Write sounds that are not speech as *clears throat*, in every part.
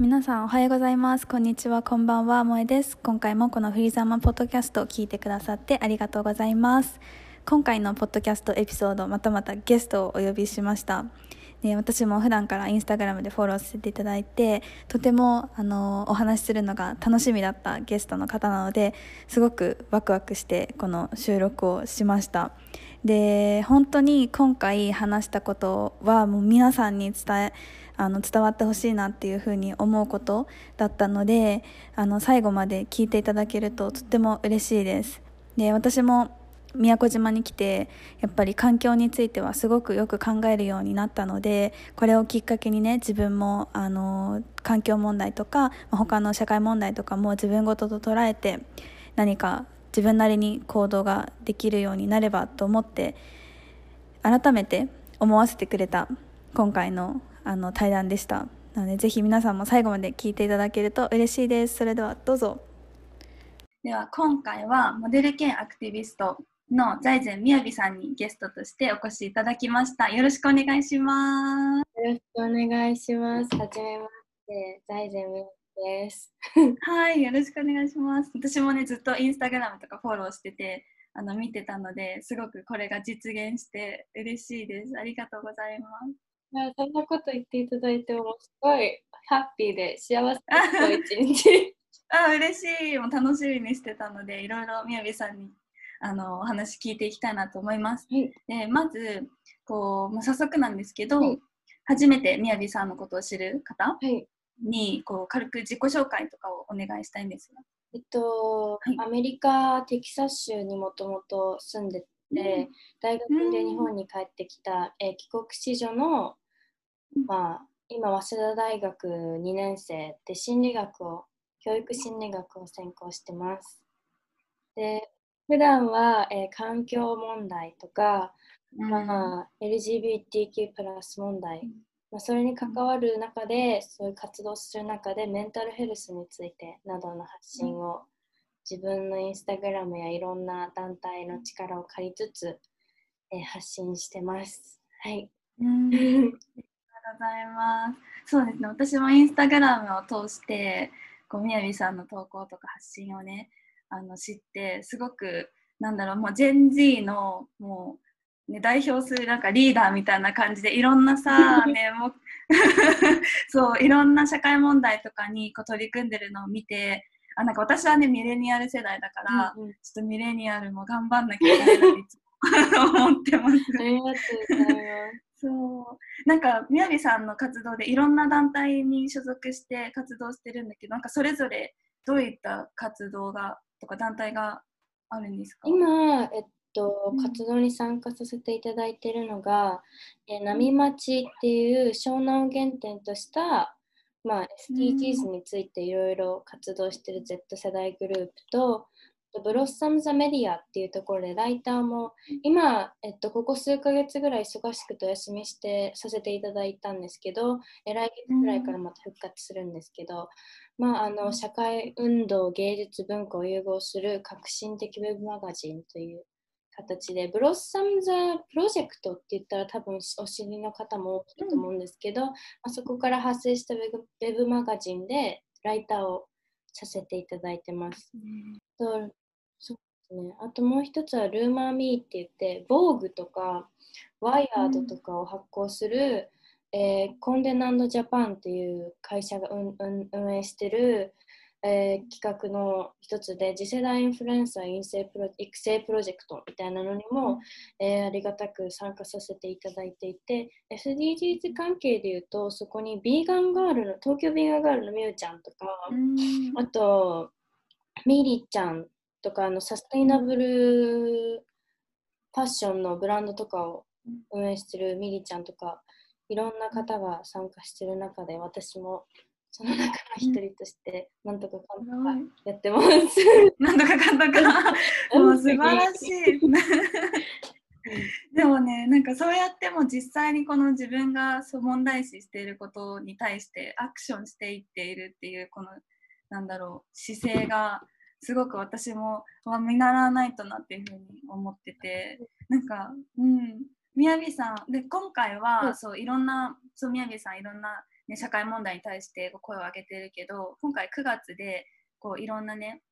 皆さんおはようございます。こんにちはこんばんは萌えです。今回もこのフリーザーマンポッドキャストを聞いてくださってありがとうございます。今回のポッドキャストエピソードまたまたゲストをお呼びしました。で私も普段からインスタグラムでフォローさせていただいてとてもあのお話しするのが楽しみだったゲストの方なのですごくワクワクしてこの収録をしました。で本当に今回話したことはもう皆さんに伝えあの伝わってほしいなっていうふうに思うことだったのであの最後まで聞いていただけるととっても嬉しいです。で私も宮古島に来てやっぱり環境についてはすごくよく考えるようになったのでこれをきっかけにね自分もあの環境問題とか他の社会問題とかも自分ごとと捉えて何か自分なりに行動ができるようになればと思って改めて思わせてくれた今回のあの対談でしたなのでぜひ皆さんも最後まで聞いていただけると嬉しいですそれではどうぞでは今回はモデル兼アクティビストの財前みやびさんにゲストとしてお越しいただきましたよろしくお願いしますよろしくお願いしますはじめまして財前みやです。*laughs* はい、よろしくお願いします。私もね、ずっとインスタグラムとかフォローしてて、あの見てたので、すごくこれが実現して嬉しいです。ありがとうございます。いやそんなこと言っていただいてもすごいハッピーで幸せな一日。*laughs* あ嬉しいもう楽しみにしてたのでいろいろみやびさんにあのお話聞いていきたいなと思います。はい、でまずこう、まあ、早速なんですけど、はい、初めてみやびさんのことを知る方、はい、にこう軽く自己紹介とかをお願いしたいんですが。えっと、はい、アメリカ・テキサス州にもともと住んでて、うん、大学で日本に帰ってきた、えー、帰国子女の、まあ、今、早稲田大学2年生で心理学を、教育心理学を専攻してます。で、普段は、えー、環境問題とか、うん、まあ、LGBTQ+ 問題まあ、それに関わる中でそういう活動する中でメンタルヘルスについてなどの発信を自分のインスタグラムやいろんな団体の力を借りつつ、えー、発信してます。はい。うん *laughs* ございます。そうですね。私もインスタグラムを通してこうみやびさんの投稿とか発信をねあの知ってすごくなんだろうもうジェン Z のもうね、代表するなんかリーダーみたいな感じでいろんなさ、*laughs* ね、も *laughs* そういろんな社会問題とかにこう取り組んでるのを見てあなんか私はねミレニアル世代だから、うんうん、ちょっとミレニアルも頑張んなきゃいけないっていつも思ってます。ありがとうございます。そう。なんかみやびさんの活動でいろんな団体に所属して活動してるんだけどなんかそれぞれどういった活動がとか団体があるんですか？今、えっと、活動に参加させていただいているのが、えー、波町っていう湘南を原点とした、まあ、SDGs についていろいろ活動している Z 世代グループと、ブロッサム・ザ・メディアっていうところでライターも今、えっと、ここ数ヶ月ぐらい忙しくてお休みしてさせていただいたんですけど来月ぐらいからまた復活するんですけど、まあ、あの社会運動芸術文化を融合する革新的ウェブマガジンという形で、ブロッサム・ザ・プロジェクトって言ったら多分お知りの方も多いと思うんですけど、うん、まあ、そこから発生したウェブウェブマガジンでライターをさせていただいてます。うん、ね、あともう一つはルーマー・ミーって言って、防具とかワイヤードとかを発行する、うん、えー、コンデナンド・ジャパンっていう会社が運営してるえー、企画の一つで次世代インフルエンサー育成プロ育成プロジェクトみたいなのにも、えー、ありがたく参加させていただいていて SDGs 関係でいうとそこにビーガンガールの東京ビーガンガールのみゆちゃんとかあとミリちゃんとかのサステイナブルファッションのブランドとかを運営してるミリちゃんとかいろんな方が参加してる中で私もその中の一人として、なんとかかんとかやってます。*laughs* なんとかかんとか、*laughs* もう素晴らしい。*laughs* でもね、なんかそうやっても実際にこの自分が問題視していることに対してアクションしていっているっていうこのなんだろう姿勢がすごく私も見習わないとなっていうふうに思っててなんかうんみやびさんで今回は、そういろんなそうみやびさんいろんなね、社会問題に対して声を上げてるけど今回9月でこういろんなね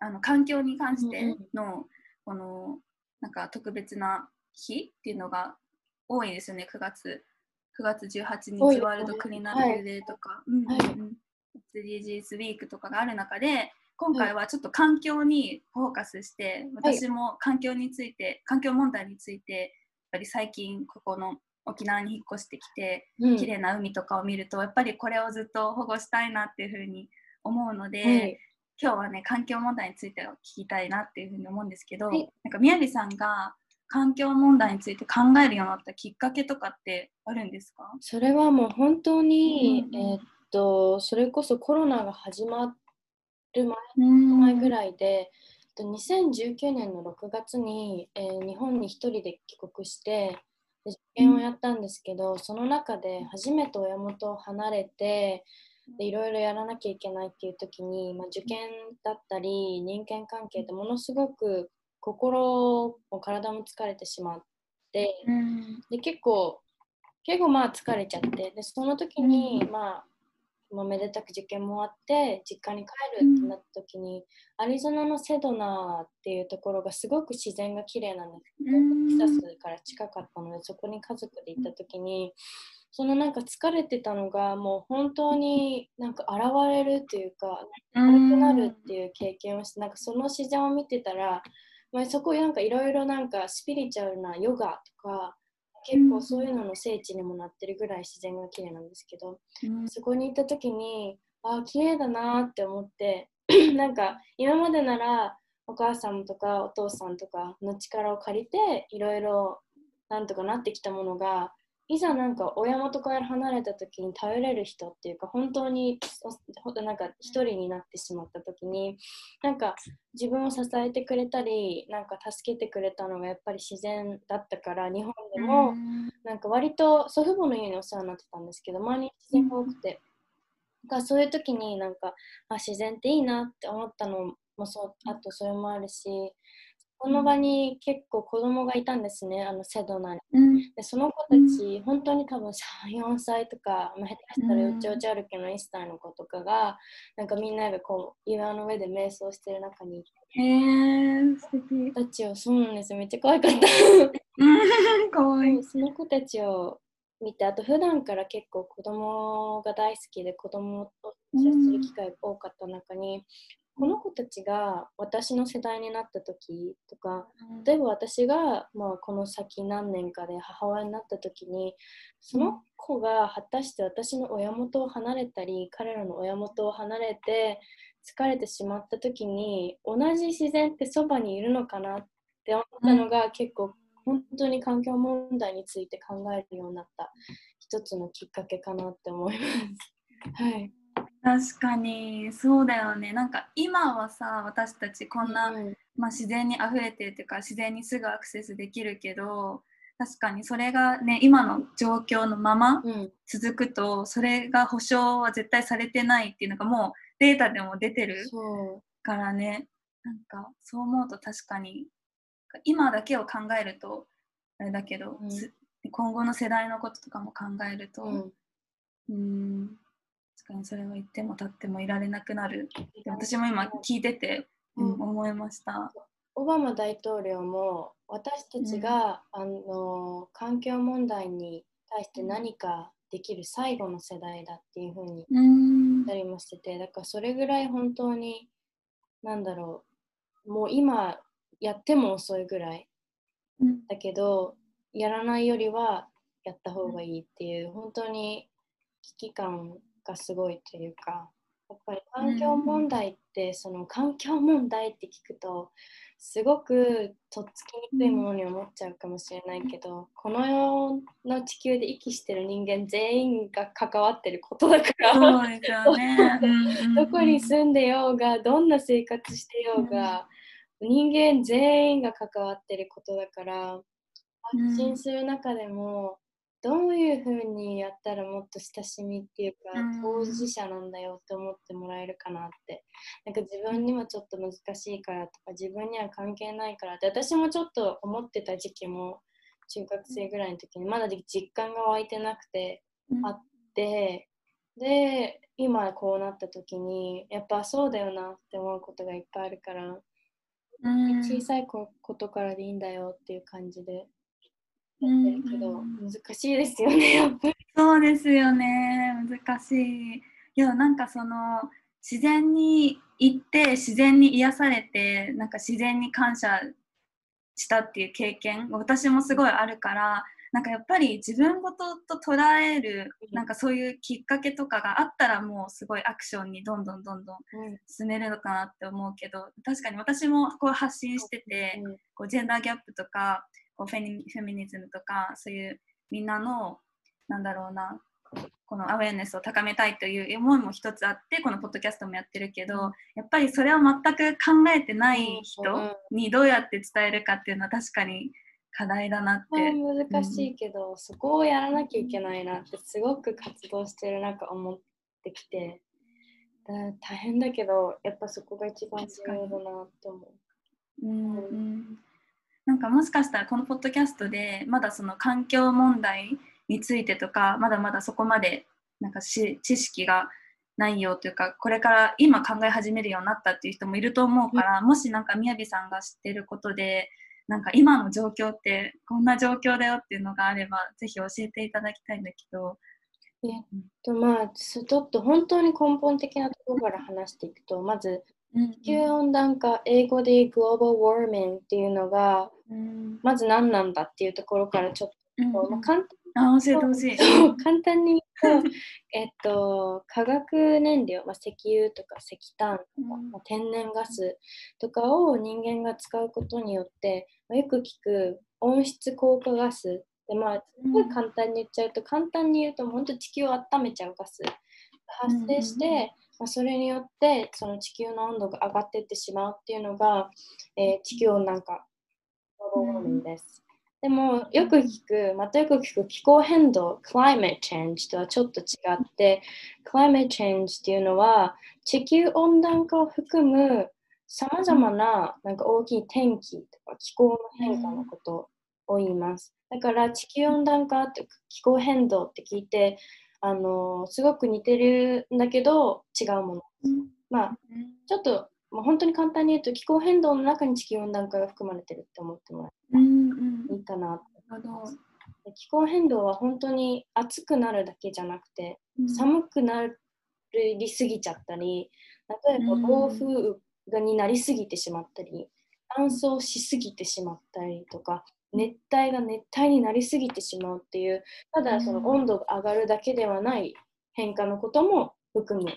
あの環境に関してのこのなんか特別な日っていうのが多いですよね9月9月18日ワールドクリーナルデーとか、SDGs ウィークとかがある中で今回はちょっと環境にフォーカスして、私も環境について環境問題についてやっぱり最近ここの沖縄に引っ越してきて、うん、綺麗な海とかを見るとやっぱりこれをずっと保護したいなっていうふうに思うので、はい、今日はね環境問題について聞きたいなっていうふうに思うんですけど、はい、なんか宮城さんが環境問題について考えるようになったきっかけとかってあるんですか？それはもう本当に、うんえー、っとそれこそコロナが始まる前前ぐらいで、2019年の6月に、えー、日本に1人で帰国してで受験をやったんですけど、その中で初めて親元を離れてでいろいろやらなきゃいけないっていう時に、まあ、受験だったり人間関係ってものすごく心も体も疲れてしまって、うん、で結構結構まあ疲れちゃってでその時に、まあまあ、めでたく受験もあって実家に帰るってなった時に、アリゾナのセドナっていうところがすごく自然が綺麗なんですけど、テキサスから近かったのでそこに家族で行った時にそのなんか疲れてたのがもう本当になんか現れるっていうか軽くなるっていう経験をしてなんかその自然を見てたらまあ、そこなんかいろいろなんかスピリチュアルなヨガとか結構そういうのの聖地にもなってるぐらい自然が綺麗なんですけど、うん、そこに行った時にああ綺麗だなって思って *clears throat* なんか今までならお母さんとかお父さんとかの力を借りていろいろなんとかなってきたものがいざなんか親元から離れた時に頼れる人っていうか本当になんか一人になってしまった時になんか自分を支えてくれたりなんか助けてくれたのがやっぱり自然だったから日本でもなんか割と祖父母の家にお世話になってたんですけど周りに自然が多くて。がそういう時になんかあ自然っていいなって思ったのもそうあとそれもあるしこの場に結構子供がいたんですね、あのセドナに。うん、でその子たち、うん、本当に多分3、4歳とか、まあ、下手したらうちおち歩きの1歳の子とかが、なんかみんなでこう岩の上で瞑想してる中にいて。へー、素敵。たちを、そうなんですめっちゃ可愛かった。*laughs* かわいい。その子たちを見て、あと普段から結構子供が大好きで子供と接する機会が多かった中に、この子たちが私の世代になった時とか例えば私が、まあ、この先何年かで母親になった時にその子が果たして私の親元を離れたり彼らの親元を離れて疲れてしまった時に同じ自然ってそばにいるのかなって思ったのが、結構本当に環境問題について考えるようになった一つのきっかけかなって思います。はい確かに。そうだよね。なんか今はさ私たちこんな、うん、まあ、自然にあふれてるっていうか自然にすぐアクセスできるけど確かにそれがね今の状況のまま続くと、うん、それが保証は絶対されてないっていうのがもうデータでも出てるからね。なんかそう思うと確かに。今だけを考えるとあれだけど、うん、今後の世代のこととかも考えるとうん確かにそれは言っても立ってもいられなくなる私も今聞いてて、うん、思いました。オバマ大統領も私たちが、うん、あの環境問題に対して何かできる最後の世代だっていうふうに言ったりもしてて、だからそれぐらい本当になんだろうもう今やっても遅いぐらい、うん、だけどやらないよりはやった方がいいっていう本当に危機感がすごいというかやっぱり環境問題って、その環境問題って聞くとすごくとっつきにくいものに思っちゃうかもしれないけど、この世の地球で息してる人間全員が関わってることだからどこに住んでようがどんな生活してようが、人間全員が関わってることだから発信する中でも、どういうふうにやったらもっと親しみっていうか、当事者なんだよって思ってもらえるかなって。なんか自分にもちょっと難しいからとか自分には関係ないからって私もちょっと思ってた時期も中学生ぐらいの時にまだ実感が湧いてなくて、あってで今こうなった時にやっぱそうだよなって思うことがいっぱいあるから、うん。小さいことからでいいんだよっていう感じで。やってるけど、うん難しいですよねやっぱり。そうですよね難しい。いやなんかその自然に行って自然に癒されてなんか自然に感謝したっていう経験私もすごいあるからなんかやっぱり自分ごとと捉えるうん。なんかそういうきっかけとかがあったらもうすごいアクションにどんどんどんどん進めるのかなって思うけど確かに私もこう発信しててうん。こうジェンダーギャップとかこうフェニフェミニズムとかそういうみんなのなんだろうなこのアウェアネスを高めたいという思いも一つあってこのポッドキャストもやってるけど、うん。やっぱりそれを全く考えてないうん。人にどうやって伝えるかっていうのは確かに課題だなって。まあ難しいけど、そこをやらなきゃいけないなってすごく活動してる中思ってきてだ大変だけどやっぱそこが一番重要だなって思う。うんうんなんかもしかしたらこのポッドキャストでまだその環境問題についてとかまだまだそこまでなんかし知識がないよというかこれから今考え始めるようになったっていう人もいると思うから、もしなんかみやびさんが知ってることでなんか今の状況ってこんな状況だよっていうのがあればぜひ教えていただきたいんだけど。えっとまあちょっと本当に根本的なところから話していくとまずうん地球温暖化英語で Global Warming っていうのがうん。まず何なんだっていうところからちょっうんと、まあ、簡単あ教えてほしい。そう簡単に言うと、*laughs* えっと、化学燃料、まあ、石油とか石炭とか、うん。まあ、天然ガスとかを人間が使うことによって、まあ、よく聞く温室効果ガス。で、まあ、すごい簡単に言っちゃうと、簡単に言うと本当地球を温めちゃうガスが発生して、うんまあ、それによってその地球の温度が上がっていってしまうっていうのが、えー地球温暖化グローバルです。でもよく聞く、またよく聞く気候変動、climate change とはちょっと違って、climate change っていうのは地球温暖化を含むさまざまななんか大きい天気とか気候の変化のことを言います。だから地球温暖化って気候変動って聞いて、あのすごく似てるんだけど違うもの。まあちょっともう本当に簡単に言うと気候変動の中に地球温暖化が含まれてるって思ってもらえうんうん。ばいいかな気候変動は本当に暑くなるだけじゃなくて、寒くなりすぎちゃったり例えばうん。暴風雨になりすぎてしまったり乾燥しすぎてしまったりとか熱帯が熱帯になりすぎてしまうっていうただその温度が上がるだけではない変化のことも含む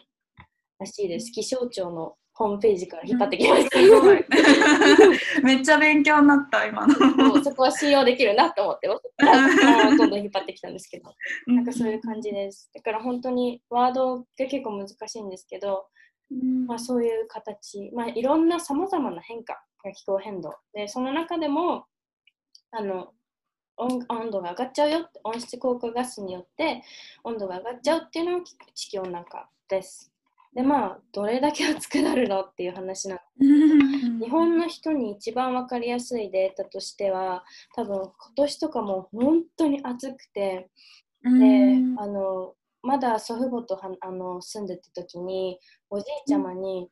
らしいです。気象庁のホームページから引っ張ってきました、すごい。*laughs* めっちゃ勉強になった今の。そこは信用できるなと思ってます。どんどん引っ張ってきたんですけど、なんかそういう感じです。だから本当にワードが結構難しいんですけど、うん。まあ、そういう形、まあ、いろんなさまざまな変化が気候変動。で、その中でもあの温温度が上がっちゃうよ温室効果ガスによって温度が上がっちゃうっていうのが地球温暖化です。で、まあ、どれだけ暑くなるのっていう話なん。日本の人に一番分かりやすいデータとしては多分今年とかも本当に暑くて、でうん。あのまだ祖父母とはあの住んでた時におじいちゃまに、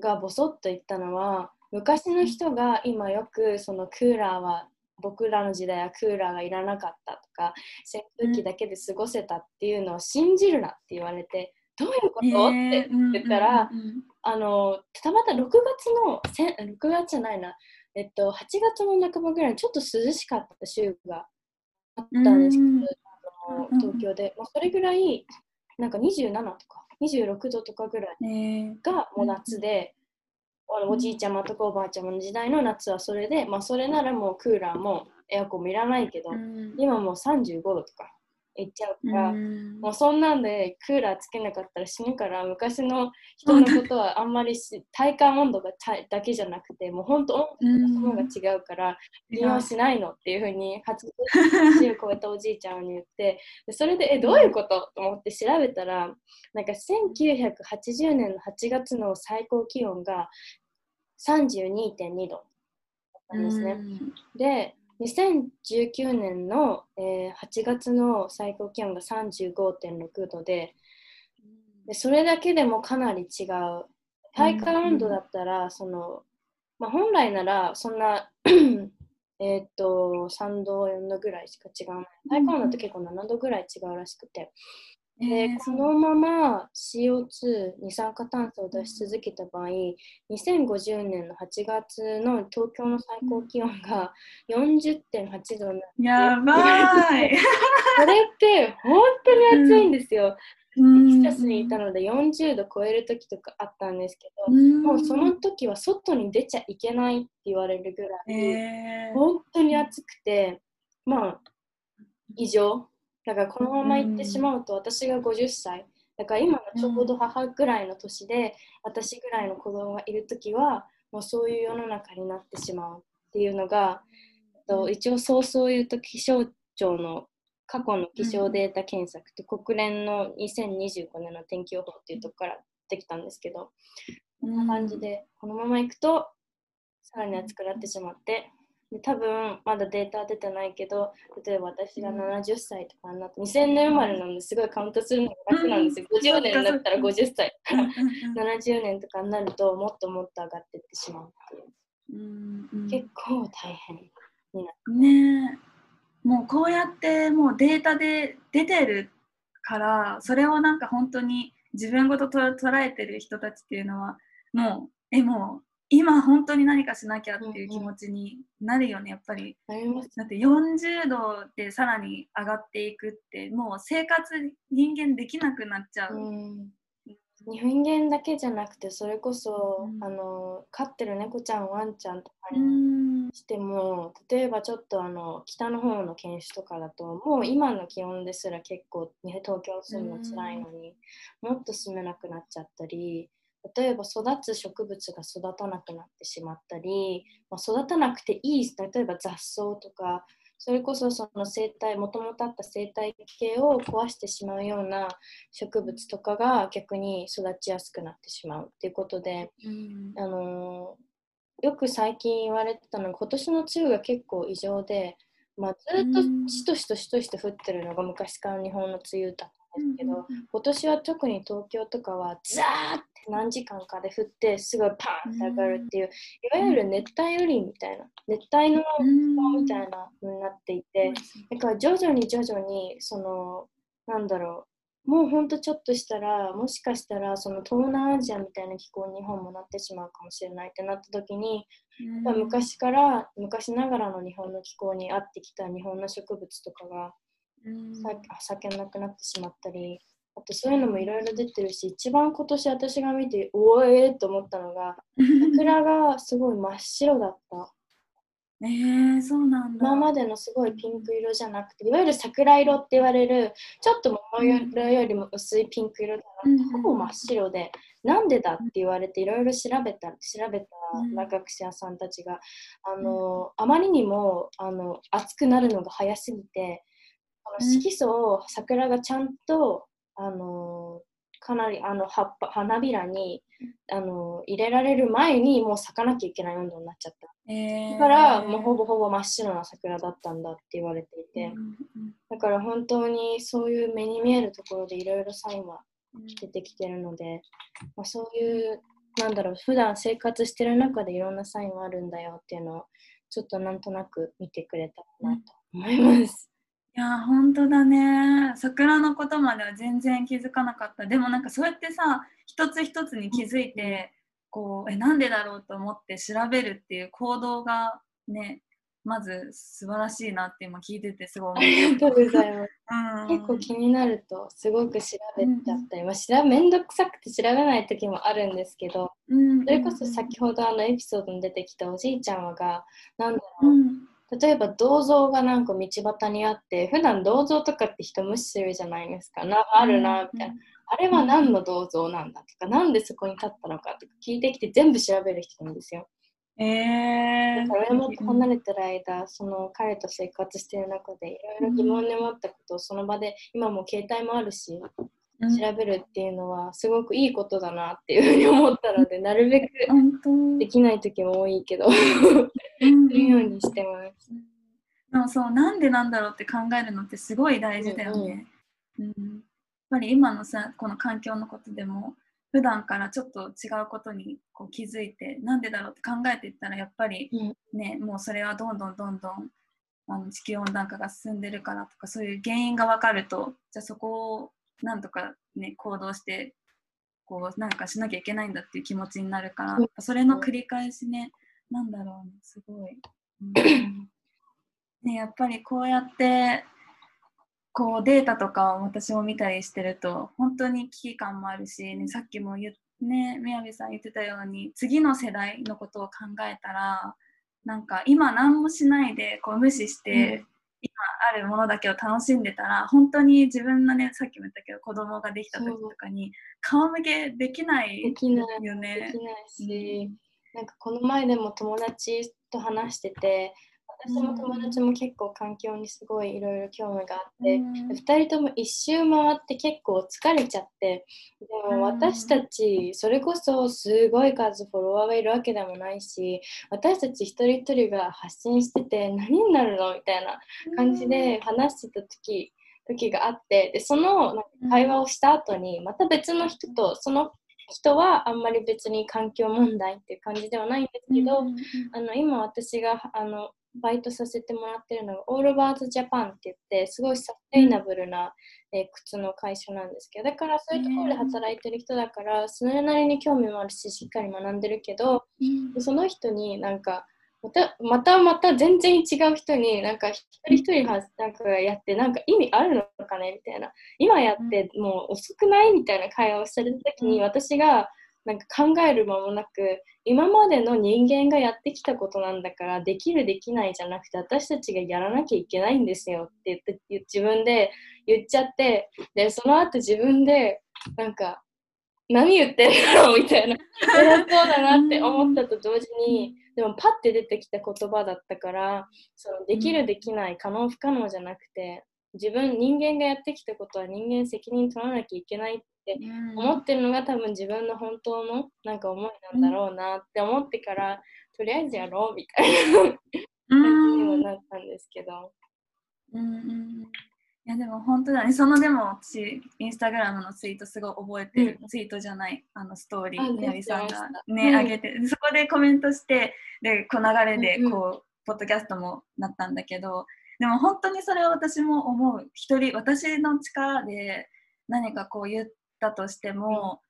がボソッと言ったのは昔の人が今よくそのクーラーは僕らの時代はクーラーがいらなかったとか扇風機だけで過ごせたっていうのを信じるなって言われてどういうこと、って言ったら、うんうんあのたまた6月のせん6月じゃないな、えっと、8月の半ばぐらいにちょっと涼しかった週があったんですけど、うん。あの東京で、まあ、それぐらいなんか27とか26度とかぐらいねがもう夏で、あのおじいちゃまとかおばあちゃまの時代の夏はそれで、まあ、それならもうクーラーもエアコンもいらないけど、うん。今もう35度とかいっちゃうから。うん。もうそんなんでクーラーつけなかったら死ぬから昔の人のことはあんまりし体感温度がただけじゃなくてもう本当温度が違うから利用しないのっていうふうに発言を超えたおじいちゃんに言ってでそれでえどういうことと思って調べたらなんか1980年の8月の最高気温が32.2度ですね。で2019年の、えー8月の最高気温が35.6度ででそれだけでもかなり違う。体感温度だったら、その、まあ、本来ならそんな *clears throat* えっと3度4度ぐらいしか違わない。体感温度って結構7度ぐらい違うらしくて。で、えー。このまま CO2 二酸化炭素を出し続けた場合2050年の8月の東京の最高気温が40.8度になってやばい。*laughs* それって本当に暑いんですよ。テうん。キサスにいたので40度超える時とかあったんですけど、うん。もうその時は外に出ちゃいけないって言われるぐらい、えー。本当に暑くてまあ異常？だからこのまま行ってしまうと私が50歳。だから今のちょうど母ぐらいの年で私ぐらいの子供がいる時はもうそういう世の中になってしまうっていうのが、と一応そうそう言うと気象庁の過去の気象データ検索って国連の2025年の天気予報っていうとこからできたんですけどこんな感じでこのまま行くとさらに暑くなってしまってで多分まだデータ出てないけど例えば私が70歳とかになって2000年生まれなんですごいカウントするのが楽なん。ですよ50年だったら50歳。うんうん *laughs* 70年とかになるともっともっと上がっていってしまうっていう。うんうん。結構大変になる。ねえ。もうこうやってもうデータで出てるからそれをなんか本当に自分ごとと捉えてる人たちっていうのはもうえもう今本当に何かしなきゃっていう気持ちになるよねやっぱり。だって40度でさらに上がっていくってもう生活人間できなくなっちゃう、うん。人間だけじゃなくてそれこそ、うん。あの飼ってる猫ちゃんワンちゃんとかうにん。しても例えばちょっとあの北の方の犬種とかだともう今の気温ですら結構、ね、東京住むの辛いのに、もっと住めなくなっちゃったり例えば育つ植物が育たなくなってしまったり、まあ、育たなくていい例えば雑草とかそれこそその生態もともとあった生態系を壊してしまうような植物とかが逆に育ちやすくなってしまうっていうことで、うん。あのーよく最近言われてたのが今年の梅雨が結構異常で、まあ、ずっとうん。しとしとしとしと降ってるのが昔から日本の梅雨だっですけど、うん今年は特に東京とかはザーって何時間かで降ってすごいパーンって上がるっていう、いわゆる熱帯雨林みたいな熱帯のうんみたいな風になっていて、だから徐々に徐々にそのなんだろうもうほんとちょっとしたらもしかしたらその東南アジアみたいな気候に日本もなってしまうかもしれないってなった時に、うん。昔から昔ながらの日本の気候に合ってきた日本の植物とかがうんさ咲けなくなってしまったりあとそういうのもいろいろ出てるし一番今年私が見ておえーと思ったのが *laughs* 桜がすごい真っ白だった。えー、そうなんだ。今までのすごいピンク色じゃなくていわゆる桜色って言われるちょっと桃色よりも薄いピンク色じゃなくて、うんほぼ真っ白でなんでだって言われていろいろ調べた調べたうん学者さんたちが、あのあまりにもあの熱くなるのが早すぎてあのうん。色素を桜がちゃんとあのかなりあの葉っぱ花びらにあの入れられる前にもう咲かなきゃいけない温度になっちゃった。えー。だからもうほぼほぼ真っ白な桜だったんだって言われていて、うんだから本当にそういう目に見えるところでいろいろサインはうん。出てきてるので、まあ、そういうなんだろう普段生活してる中でいろんなサインはあるんだよっていうのをちょっとなんとなく見てくれたらなと思います。いや本当だね。桜のことまでは全然気づかなかった。でもなんかそうやってさ一つ一つに気づいて、こうえなんでだろうと思って調べるっていう行動がねまず素晴らしいなって今聞いててすごい思ありがとうございます。う、うん、結構気になるとすごく調べちゃった。り、まあ、調べめんどくさくて調べない時もあるんですけど、うん、それこそ先ほどあのエピソードに出てきたおじいちゃんはがなんだろう、うん例えば銅像がなんか道端にあって普段銅像とかって人無視するじゃないですか。なあるなみたいな、あれは何の銅像なんだとかなんでそこに立ったのかとか聞いてきて全部調べる人なんですよ。えー、だから親元離れてる間その彼と生活してる中でいろいろ疑問に思ったことをその場で今もう携帯もあるしうん調べるっていうのはすごくいいことだなっていうふうに思ったのでなるべくできない時も多いけどすうん。るようにしてます。でもそうなんでなんだろうって考えるのってすごい大事だよね。うんぱり今のさこの環境のことでも普段からちょっと違うことにこう気づいてなんでだろうって考えていったらやっぱりね、うん、もうそれはどんどんどんどんあの地球温暖化が進んでるからとかそういう原因が分かるとじゃあそこをなんとかね行動してこうなんかしなきゃいけないんだっていう気持ちになるから、それの繰り返しねなんだろうねすごい、うん、ねやっぱりこうやってこうデータとかを私も見たりしてると本当に危機感もあるし、ね、さっきも言ね宮部さん言ってたように次の世代のことを考えたらなんか今何もしないでこう無視して、うん、今あるものだけを楽しんでたら本当に自分のねさっきも言ったけど子供ができた時とかに顔向けできないよね。できない。できないし、うん、なんかこの前でも友達と話してて私も友達も結構環境にすごいいろいろ興味があって、うん、2人とも一周回って結構疲れちゃってでも私たちそれこそすごい数フォロワーがいるわけでもないし私たち一人一人が発信してて何になるのみたいな感じで話してた時時があってでその会話をした後にまた別の人とその人はあんまり別に環境問題っていう感じではないんですけど、あの今私があのバイトさせてもらってるのがオールバーズジャパンって言ってすごいサステイナブルな、えー、靴の会社なんですけどだからそういうところで働いてる人だからそれなりに興味もあるししっかり学んでるけど、その人になんかまたまたまた全然違う人になんか一人一人なんかやってなんか意味あるのかねみたいな。今やってもう遅くないみたいな会話をされた時に私がなんか考える間もなく今までの人間がやってきたことなんだからできるできないじゃなくて私たちがやらなきゃいけないんですよって言って自分で言っちゃってでその後自分でなんか何言ってんだろうみたいな偉そうだなって思ったと同時にでもパッて出てきた言葉だったからそのできるできない可能不可能じゃなくて自分人間がやってきたことは人間責任取らなきゃいけないって思ってるのが多分自分の本当のなんか思いなんだろうなって思ってから、とりあえずやろうみたいな。感じにもなったんですけど。うんいやでも本当だね、そのでも私、インスタグラムのツイートすごい覚えてる、うん、ツイートじゃない、あのストーリー、みやさんがね、うん、上げて、そこでコメントして、で、こう流れでこう、うん。うん、ポッドキャストもなったんだけど、でも本当にそれは私も思う。一人、私の力で何かこう言ったとしても、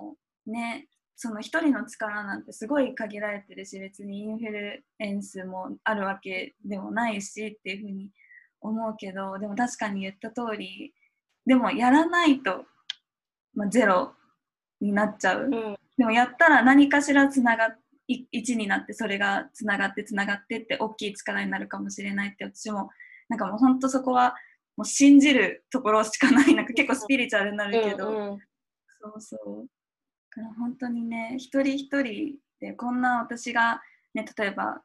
もうね、その一人の力なんてすごい限られてるし、別にインフルエンスもあるわけでもないしっていうふうに思うけどでも確かに言った通りでもやらないと、まあ、ゼロになっちゃう、うん、でもやったら何かしらつながっ1になってそれがつながってつながってって大きい力になるかもしれないって私もなんかもうほんとそこはもう信じるところしかないなんか結構スピリチュアルになるけど、うんうん、そうそう。だから本当にね一人一人でこんな私がね例えば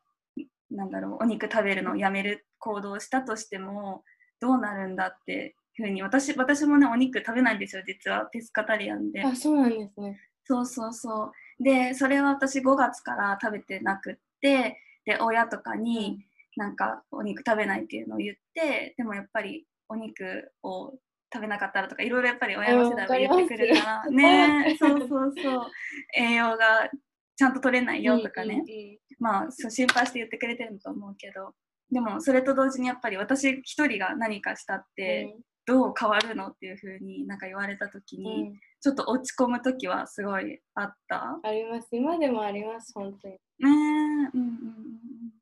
なんだろうお肉食べるのをやめる行動をしたとしてもどうなるんだっていうふうに私私もねお肉食べないんですよ実は。ペスカタリアンで。あそうなんですね。そうそうそう。でそれは私5月から食べてなくってで親とかになんかお肉食べないっていうのを言ってでもやっぱりお肉を食べなかったらとかいろいろやっぱり親の世代は言ってくるから *laughs* ねそうそうそう。栄養がちゃんと取れないよとかね、うんうんうん、まあそう心配して言ってくれてると思うけど。でもそれと同時にやっぱり私一人が何かしたってどう変わるのっていうふうになんか言われた時に、ちょっと落ち込む時はすごいあった？あります。今でもあります本当に。ねうんうん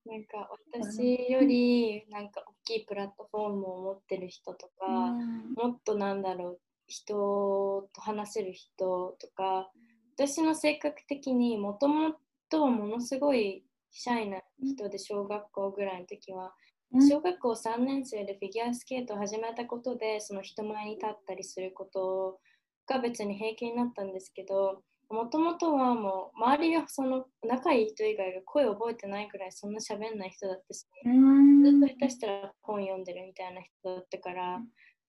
なんか私よりなんか大きいプラットフォームを持ってる人とか、もっとなんだろう人と話せる人とか私の性格的にもともとものすごいシャイな人で小学校ぐらいの時は、小学校3年生でフィギュアスケートを始めたことでその人前に立ったりすることが別に平気になったんですけどもともとはもう周りがその仲いい人以外が声を覚えてないくらいそんな喋んない人だったしずっと下手したら本読んでるみたいな人だったから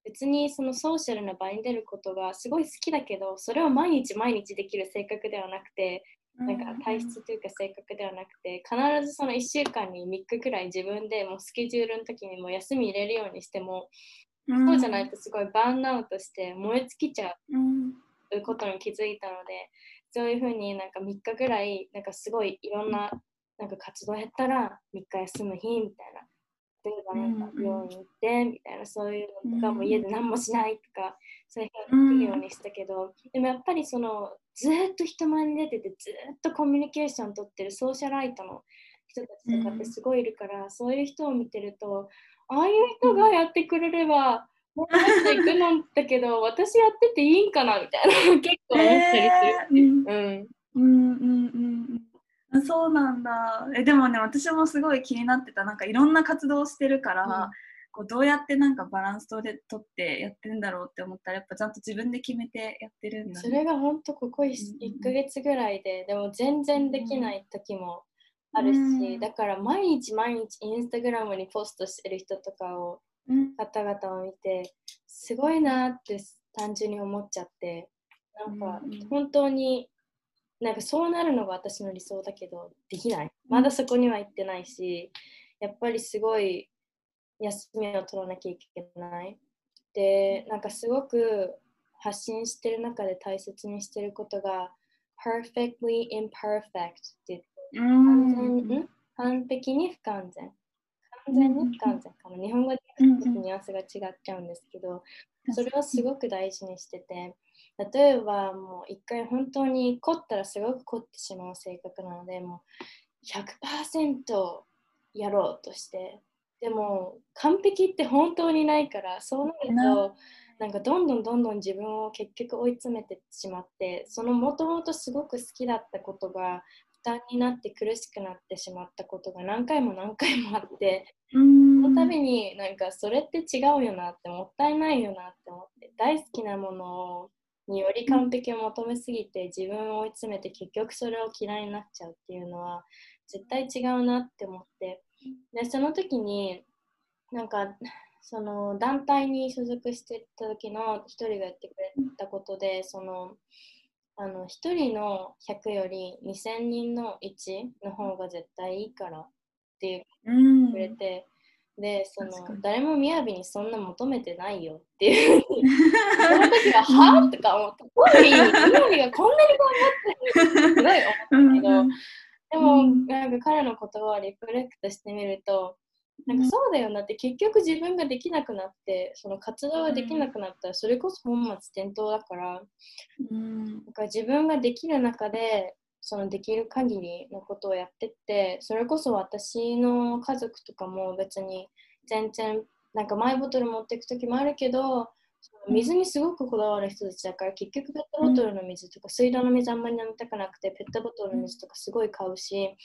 別にそのソーシャルな場に出ることがすごい好きだけどそれを毎日毎日できる性格ではなくてなんか体質というか性格ではなくて必ずその1週間に3日くらい自分でもうスケジュールの時にも休み入れるようにしてもそうじゃないとすごいバーンアウトして燃え尽きちゃうことに気づいたのでそういうふうになんか3日ぐらいなんかすごいいろんななんか活動やったら3日休む日みたいな。例えばなんか病院行ってみたいなそういうのとかうんもう家で何もしないとかそういうふうにできるようにしたけどでもやっぱりそのずーっと人前に出ててずーっとコミュニケーション取ってるソーシャライトの人たちとかってすごいいるから、そういう人を見てるとああいう人がやってくれれば行くのだけど私やってていいんかなみたいな *laughs* 結構思ったりする。う。ん。うんうんうんうん。そうなんだ。えでもね私もすごい気になってた。なんかいろんな活動をしてるから、うん。こうどうやってなんかバランス取れ取ってやってるんだろうって思ったらやっぱちゃんと自分で決めてやってるんだ、ね、それが本当ここ 1, うんうん。ヶ月ぐらいででも全然できない時もあるし、うんだから毎日毎日インスタグラムにポストしてる人とかをうん方々を見てすごいなって単純に思っちゃってなんか本当になんかそうなるのが私の理想だけどできない。まだそこには行ってないしやっぱりすごい休みを取らなきゃいけない。でなんかすごく発信してる中で大切にしてることが perfectly imperfect ってうん。完全ん？完璧に不完全。完全に不完全かな日本語でうんちょっとニュアンスが違っちゃうんですけどそれをすごく大事にしてて例えばもう一回本当に凝ったらすごく凝ってしまう性格なのでもう100%やろうとしてでも完璧って本当にないからそうなるなとな。んかどんどんどんどん自分を結局追い詰めてしまってそのもともとすごく好きだったことが負担になって苦しくなってしまったことが何回も何回もあってうん。その度になんかそれって違うよなってもったいないよなって思って大好きなものにより完璧を求めすぎて自分を追い詰めて結局それを嫌いになっちゃうっていうのは絶対違うなって思ってでその時になんかその団体に所属してた時の一人が言ってくれたことでそのあの1人の100より2000人の1の方が絶対いいからっていううんくれて、でそ確かに。の誰も雅にそんな求めてないよっていう。*laughs* その時ははとか思った「おい雅がこんなに頑張ってる」ってすごい思ったけど、でも、うんなんか彼の言葉をリフレクトしてみるとなんかそうだよなって結局自分ができなくなってその活動ができなくなったらそれこそ本末転倒だからうん。なんか自分ができる中でそのできる限りのことをやってってそれこそ私の家族とかも別に全然なんかマイボトル持っていく時もあるけど水にすごくこだわる人たちだから結局ペットボトルの水とか水道の水あんまり飲みたくなくてペットボトルの水とかすごい買うし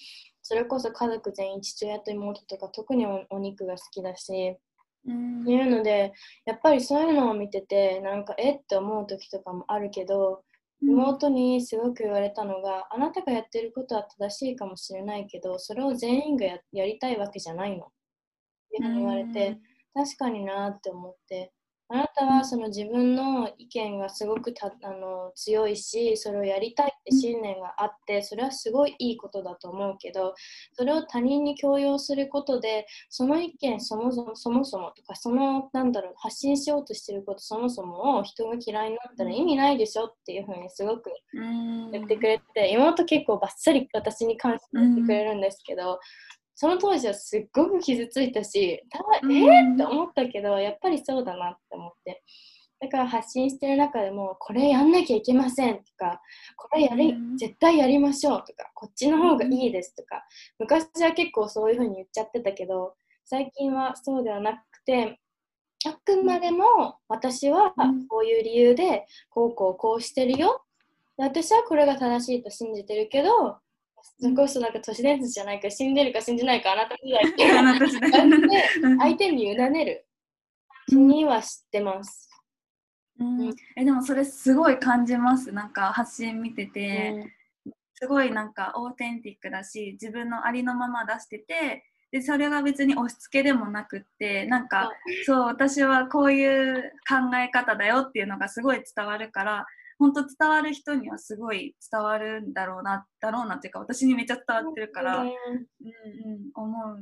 それこそ家族全員父親と妹とか特におお肉が好きだし。うん。っていうのでやっぱりそういうのを見ててなんかえって思う時とかもあるけど妹にすごく言われたのがあなたがやってることは正しいかもしれないけどそれを全員がややりたいわけじゃないの。って言われて確かになって思ってあなたはその自分の意見がすごくたあの強いしそれをやりたいって信念があってそれはすごいいいことだと思うけどそれを他人に強要することでその意見そもそもそもそもとかそのなんだろう発信しようとしてることそもそもを人が嫌いになったら意味ないでしょっていうふうにすごくうん。言ってくれて、妹結構バッサリ私に関して言ってくれるんですけど、その当時はすっごく傷ついたし、たえうん。ー、って思ったけど、やっぱりそうだなって思って。だから発信してる中でも、これやんなきゃいけませんとか、これやり、うん。絶対やりましょうとか、こっちの方がいいですとか、昔は結構そういうふうに言っちゃってたけど、最近はそうではなくて、あくまでも私はうん。こういう理由でこうこうこうしてるよ。で私はこれが正しいと信じてるけどそれこそなんか都市伝説じゃないから信じるか信じないかあなた次第。っていう感じでうん相手に委ねる。には知ってます。うん。えでもそれすごい感じます。なんか発信見てて、すごいなんかオーテンティックだし自分のありのまま出しててでそれが別に押し付けでもなくってなんかそう私はこういう考え方だよっていうのがすごい伝わるから本当伝わる人にはすごい伝わるんだろうなだろうなっていうか私にめっちゃ伝わってるから、うん。ねうん、思う。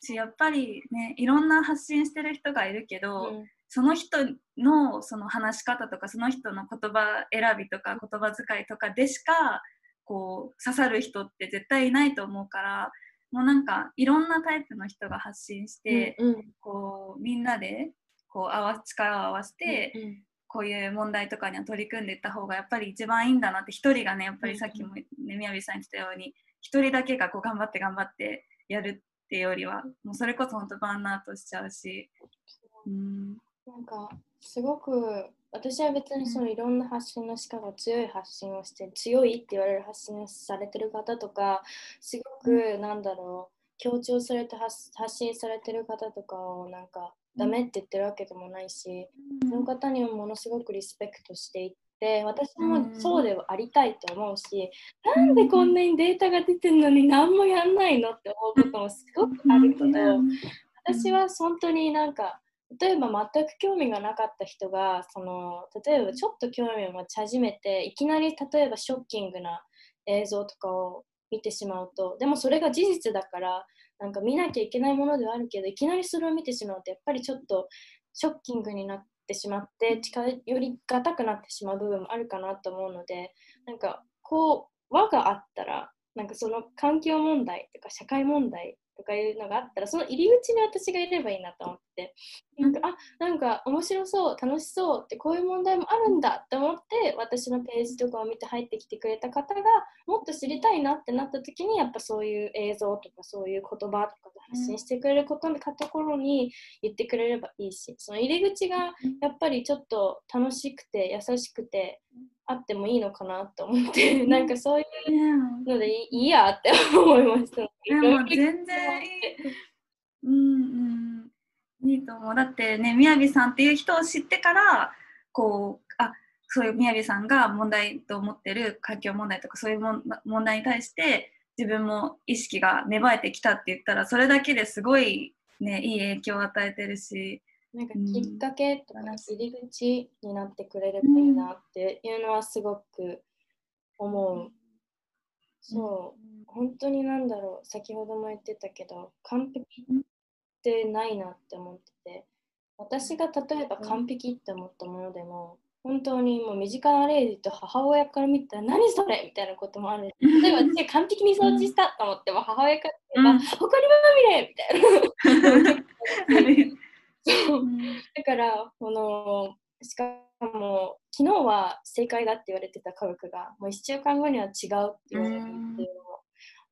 しやっぱりねいろんな発信してる人がいるけど、うその人のその話し方とかその人の言葉選びとか言葉遣いとかでしかこう刺さる人って絶対いないと思うからもうなんかいろんなタイプの人が発信して、うんうん、こうみんなでこう合わ力を合わせて、うんうん、こういう問題とかには取り組んでいった方がやっぱり一番いいんだなって一人がねやっぱりさっきもね宮部さん言ってたように一人だけがこう頑張って頑張ってやるっていうよりはもうそれこそ本当バーンアウトしちゃうし。うん。なんかすごく私は別にそのいろんな発信の仕方強い発信をして強いって言われる発信をされてる方とかすごくなんだろう強調されて発信されてる方とかをなんかダメって言ってるわけでもないし、その方にはものすごくリスペクトしていって私もそうでありたいと思うし、なんでこんなにデータが出てるのに何もやんないのって思うこともすごくあるけど、私は本当になんか例えば全く興味がなかった人がその例えばちょっと興味を持ち始めていきなり例えばショッキングな映像とかを見てしまうとでもそれが事実だからなんか見なきゃいけないものではあるけどいきなりそれを見てしまうとやっぱりちょっとショッキングになってしまって近寄りがたくなってしまう部分もあるかなと思うのでなんかこう輪があったらなんかその環境問題とか社会問題とかいうのがあったらその入り口に私がいればいいなと思って。なんかあなんか面白そう楽しそうってこういう問題もあるんだって思って私のページとかを見て入ってきてくれた方がもっと知りたいなってなった時にやっぱそういう映像とかそういう言葉とかで発信してくれることのところに言ってくれればいいしその入り口がやっぱりちょっと楽しくて優しくてあってもいいのかなと思って、なんかそういうのでいいやって思いました。でも全然いい。うんうん。いいと思う。だってね、みやびさんっていう人を知ってから、こう、あそういうみやびさんが問題と思ってる環境問題とかそういうも問題に対して自分も意識が芽生えてきたって言ったらそれだけですごいねいい影響を与えてるしなんかきっかけとか入り口になってくれればいいなっていうのはすごく思う。そう、本当になんだろう、先ほども言ってたけど、完璧ってないなって思ってて、私が例えば完璧って思ったものでも、本当にもう身近な例で言うと母親から見たら何それみたいなこともある。例えば *laughs* 私が完璧に掃除したと思っても母親から言えば、うにまみれみたいな。*laughs* だからこのしかも昨日は正解だって言われてた科学がもう1週間後には違うって言われていうの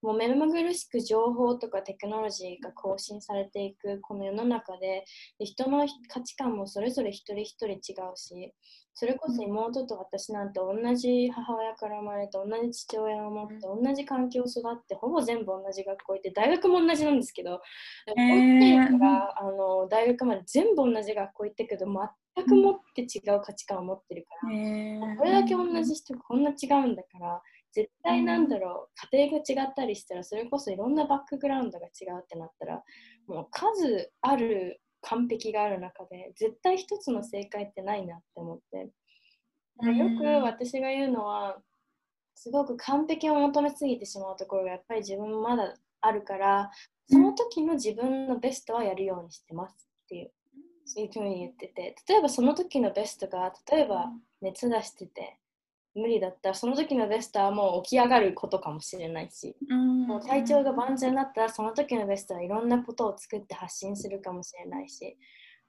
もう目まぐるしく情報とかテクノロジーが更新されていくこの世の中でで人の価値観もそれぞれ一人一人違うしそれこそ妹と私なんて同じ母親から生まれて同じ父親を持って同じ環境を育ってほぼ全部同じ学校行って大学も同じなんですけど幼稚園からあの大学まで全部同じ学校行ったけど全く持って違う価値観を持ってるからこれだけ同じ人がこんな違うんだから絶対なんだろう家庭が違ったりしたらそれこそいろんなバックグラウンドが違うってなったらもう数ある完璧がある中で絶対一つの正解ってないなって思って。よく私が言うのはすごく完璧を求めすぎてしまうところがやっぱり自分もまだあるからその時の自分のベストはやるようにしてますっていうそういうふうに言ってて。例えばその時のベストが例えば熱出してて無理だったらその時のベストはもう起き上がることかもしれないし、もう体調が万全だったらその時のベストはいろんなことを作って発信するかもしれないし。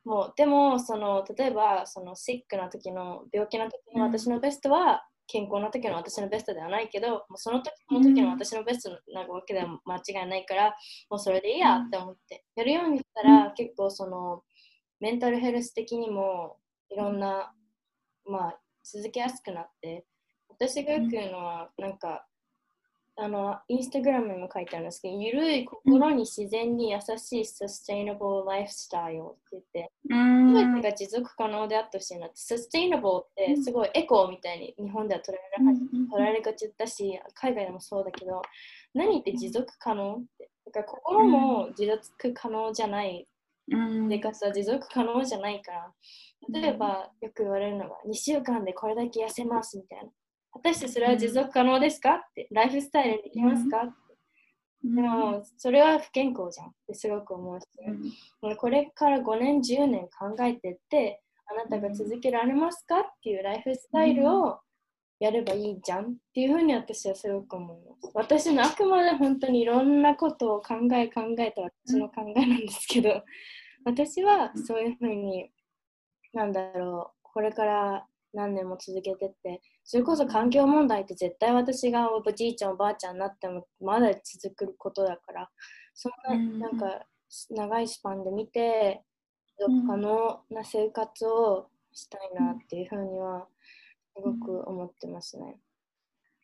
もうでもその例えばそのシックな時の病気の時の私のベストは、健康な時の私のベストではないけどもうその時その時の私のベストなわけでは間違いないからもうそれでいいやって思って。やるようにしたら結構そのメンタルヘルス的にもいろんなまあ続けやすくなって私がよく言うのは、なんか、あの、インスタグラムにも書いてあるんですけど、ゆるい心に自然に優しいサステイナブルライフスタイルって言って、全てが持続可能であってほしいなって、サステイナブルってすごいエコーみたいに日本では取られ取られがちだし、海外でもそうだけど、何って持続可能って？だから心も持続可能じゃない。生活は持続可能じゃないから。例えばよく言われるのが2週間でこれだけ痩せますみたいな。果たしてそれは持続可能ですか？って、ライフスタイルにできますか？って。でも、それは不健康じゃん。ってすごく思うし、うん、これから5年、10年考えてって、あなたが続けられますか？っていうライフスタイルをやればいいじゃんっていうふうに私はすごく思います。私のあくまで本当にいろんなことを考え考えた私の考えなんですけど、私はそういうふうに、なんだろう、これから何年も続けてって、それこそ環境問題って絶対私がおじいちゃんおばあちゃんになってもまだ続くことだから、そんななんか長いスパンで見て、可能な生活をしたいなっていうふうにはすごく思ってますね。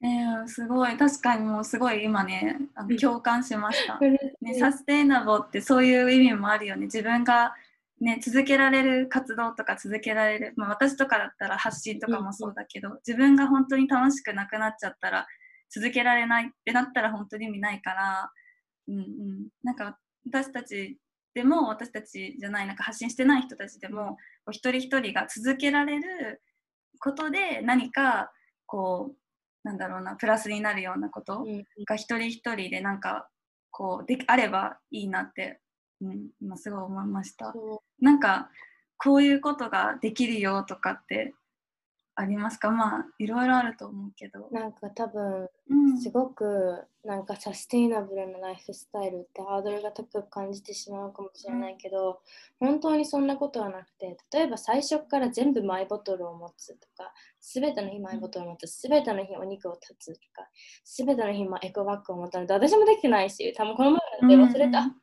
えー、すごい。確かにもうすごい今ねあの共感しました、ね、サステイナブルってそういう意味もあるよね。自分が、ね、続けられる活動とか続けられる、まあ、私とかだったら発信とかもそうだけど、自分が本当に楽しくなくなっちゃったら続けられないってなったら本当に意味ないから、うんうん、なんか私たちでも私たちじゃないなんか発信してない人たちでも一人一人が続けられることで何かこうなんだろうなプラスになるようなことが一人一人でなんかこうであればいいなって、うん、今すごい思いました。なんかこういうことができるよとかってありますか？まあいろいろあると思うけど。なんか多分、すごくなんかサステイナブルなライフスタイルってハードルが高く感じてしまうかもしれないけど、うん、本当にそんなことはなくて例えば最初から全部マイボトルを持つとか全ての日マイボトルを持つ全ての日お肉を断つとか全ての日エコバッグを持たないと私もできてないし多分この前で忘れた、うん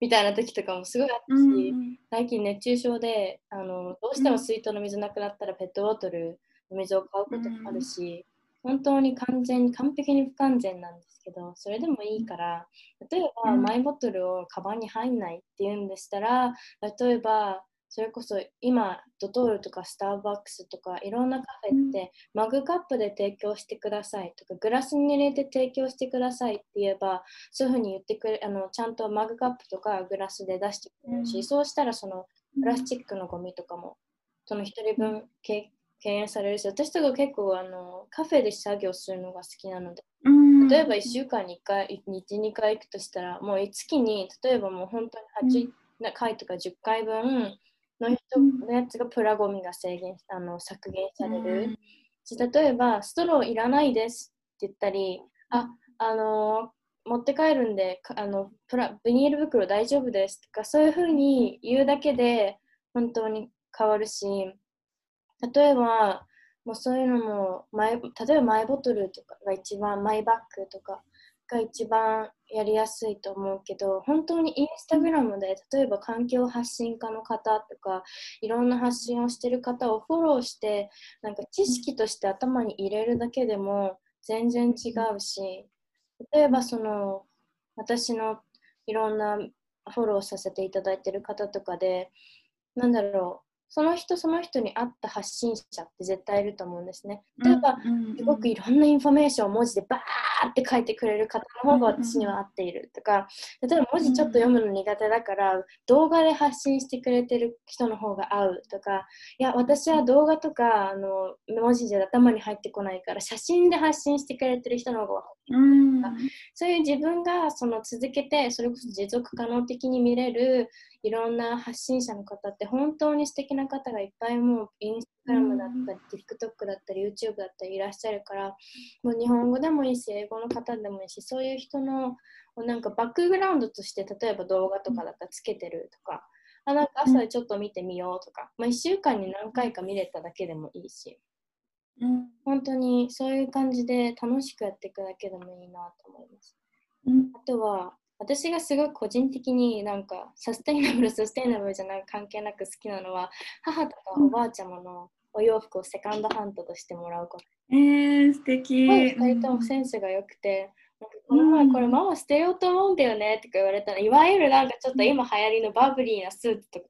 みたいな時とかもすごいあったし、うん、最近熱中症であのどうしても水筒の水なくなったらペットボトルお水を買うこともあるし、うん、本当に完全完璧に不完全なんですけどそれでもいいから例えば、マイボトルをカバンに入んないっていうんでしたら例えばそれこそ今ドトールとかスターバックスとかいろんなカフェって、マグカップで提供してくださいとかグラスに入れて提供してくださいって言えばそういうふうに言ってくれあのちゃんとマグカップとかグラスで出してくれるし、うん、そうしたらそのプラスチックのゴミとかもその1人分敬遠されるし私とか結構あのカフェで作業するのが好きなので、例えば1週間に1回12回行くとしたらもう月に例えばもう本当に8回とか10回分の人のやつがプラゴミが制限あの削減される、例えばストローいらないですって言ったりああの持って帰るんであのプラビニール袋大丈夫ですとかそういうふうに言うだけで本当に変わるし例えば、もうそういうのもマイ、例えばマイボトルとかが一番、マイバッグとかが一番やりやすいと思うけど、本当にインスタグラムで、例えば環境発信家の方とか、いろんな発信をしてる方をフォローして、なんか知識として頭に入れるだけでも全然違うし、例えばその、私のいろんなフォローさせていただいてる方とかで、なんだろう、その人その人に合った発信者って絶対いると思うんですね。例えば、すごくいろんなインフォメーションを文字でバーって書いてくれる方の方が私には合っているとか、例えば文字ちょっと読むの苦手だから動画で発信してくれてる人の方が合うとか、いや、私は動画とかあの文字じゃ頭に入ってこないから写真で発信してくれてる人の方がうん。そういう自分がその続けてそれこそ持続可能的に見れるいろんな発信者の方って本当に素敵な方がいっぱいもうインスタグラムだったり、TikTok だったり YouTube だったりいらっしゃるからもう日本語でもいいし英語の方でもいいしそういう人のなんかバックグラウンドとして例えば動画とかだったらつけてるとかあなんか朝ちょっと見てみようとか、まあ、1週間に何回か見れただけでもいいし。うん、本当にそういう感じで楽しくやっていくだけでもいいなと思います。うん、あとは私がすごく個人的になんかサステイナブルサステイナブルじゃない関係なく好きなのは母とかおばあちゃまのお洋服をセカンドハンドとしてもらうこと。えー、素敵。2人ともセンスが良くて、この前これママ捨てようと思うんだよねとか言われたら、いわゆるなんかちょっと今流行りのバブリーなスーツとか、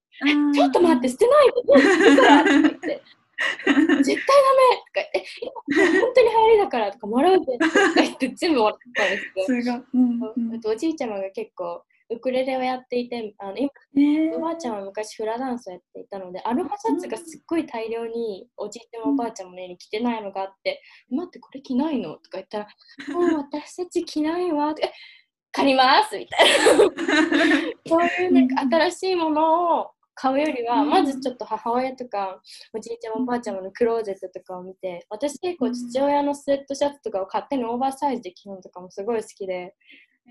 ちょっと待って捨てないでとか言って。*laughs* 絶対ダメとか言って、え、本当に流行りだからとか、もらうでとか言って *laughs* 全部もらったんですけど、うんうん、おじいちゃまが結構ウクレレをやっていて、あの今、えー、おばあちゃんは昔フラダンスをやっていたので、アロハシャツがすっごい大量におじいちゃまおばあちゃんも家に着てないのがあって、待って、これ着ないの？とか言ったら、もう私たち着ないわって。借りますみたいな。*laughs* そういうなんか新しいものを買うよりは、まずちょっと母親とかおじいちゃんおばあちゃんのクローゼットとかを見て私結構父親のスウェットシャツとかを勝手にオーバーサイズで着るのとかもすごい好きで、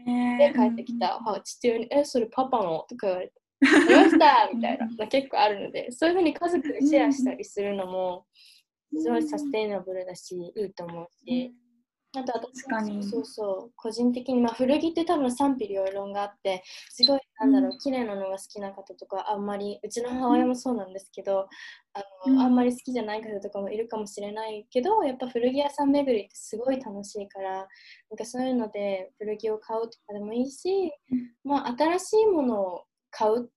で帰ってきた、は父親に「えそれパパの?」とか言われて「ありました!」みたいな結構あるのでそういうふうに家族でシェアしたりするのもすごいサステイナブルだしいいと思うし。あと私確かに。そうそう個人的に、まあ、古着って多分賛否両論があってすごいなんだろう、うん。綺麗なのが好きな方とかあんまりうちの母親もそうなんですけどあの、うん。あんまり好きじゃない方とかもいるかもしれないけどやっぱ古着屋さん巡りってすごい楽しいからなんかそういうので古着を買うとかでもいいし、まあ、新しいものを買う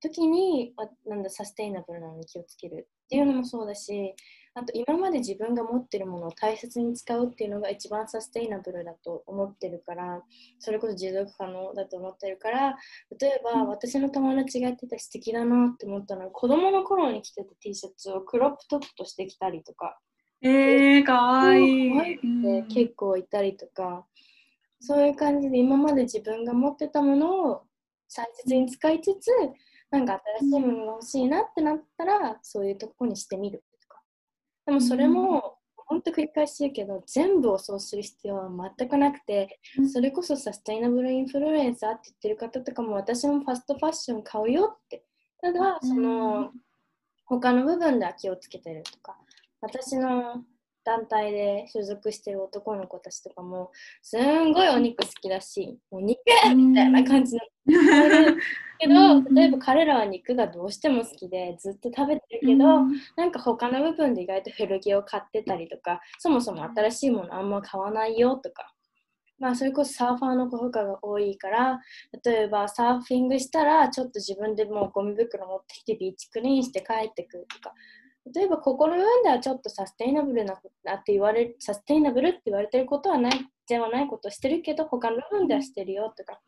時にあなんだサステイナブルなのに気をつけるっていうのもそうだしあと今まで自分が持ってるものを大切に使うっていうのが一番サステイナブルだと思ってるからそれこそ持続可能だと思ってるから例えば私の友達がやってた素敵だなって思ったのは子供の頃に着てた T シャツをクロップトップとして着たりとか。えー、かわいい。可愛くて結構いたりとか、そういう感じで今まで自分が持ってたものを大切に使いつつなんか新しいものが欲しいなってなったらそういうとこにしてみるでもそれも本当繰り返し言うけど全部をそうする必要は全くなくてそれこそサステイナブルインフルエンサーって言ってる方とかも私もファストファッション買うよって。ただその他の部分では気をつけてるとか私の団体で所属してる男の子たちとかもすんごいお肉好きだしお肉みたいな感じのけど例えば彼らは肉がどうしても好きでずっと食べてるけど、なんか他の部分で意外と古着を買ってたりとかそもそも新しいものあんま買わないよとか。まあそれこそサーファーの子とかが多いから例えばサーフィングしたらちょっと自分でもうゴミ袋持ってきてビーチクリーンして帰ってくるとか例えばここの部分ではちょっとサステイナブルななって言われるサステイナブルって言われてることはないではないことをしてるけど他の部分ではしてるよとか。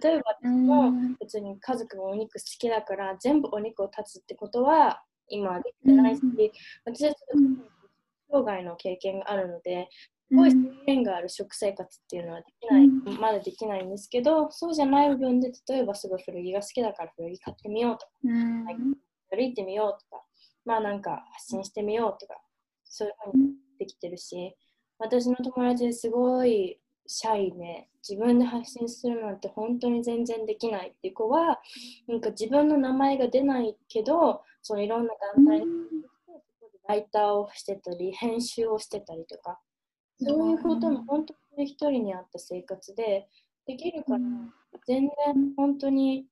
例えば私も別に家族がお肉好きだから全部お肉を断つってことは今はできてないし、私はちょっと障害の経験があるのですごい制限がある食生活っていうのはできない、うん。まだできないんですけどそうじゃない部分で例えばすごい古着が好きだから古着買ってみようとかうん。歩いてみようとかまあなんか発信してみようとかそういうふうにできてるし私の友達ですごいシャイで自分で発信するなんて本当に全然できないっていう子はなんか自分の名前が出ないけどそのいろんな団体にライターをしてたり編集をしてたりとかそういうことも本当に一人に合った生活でできるから全然本当に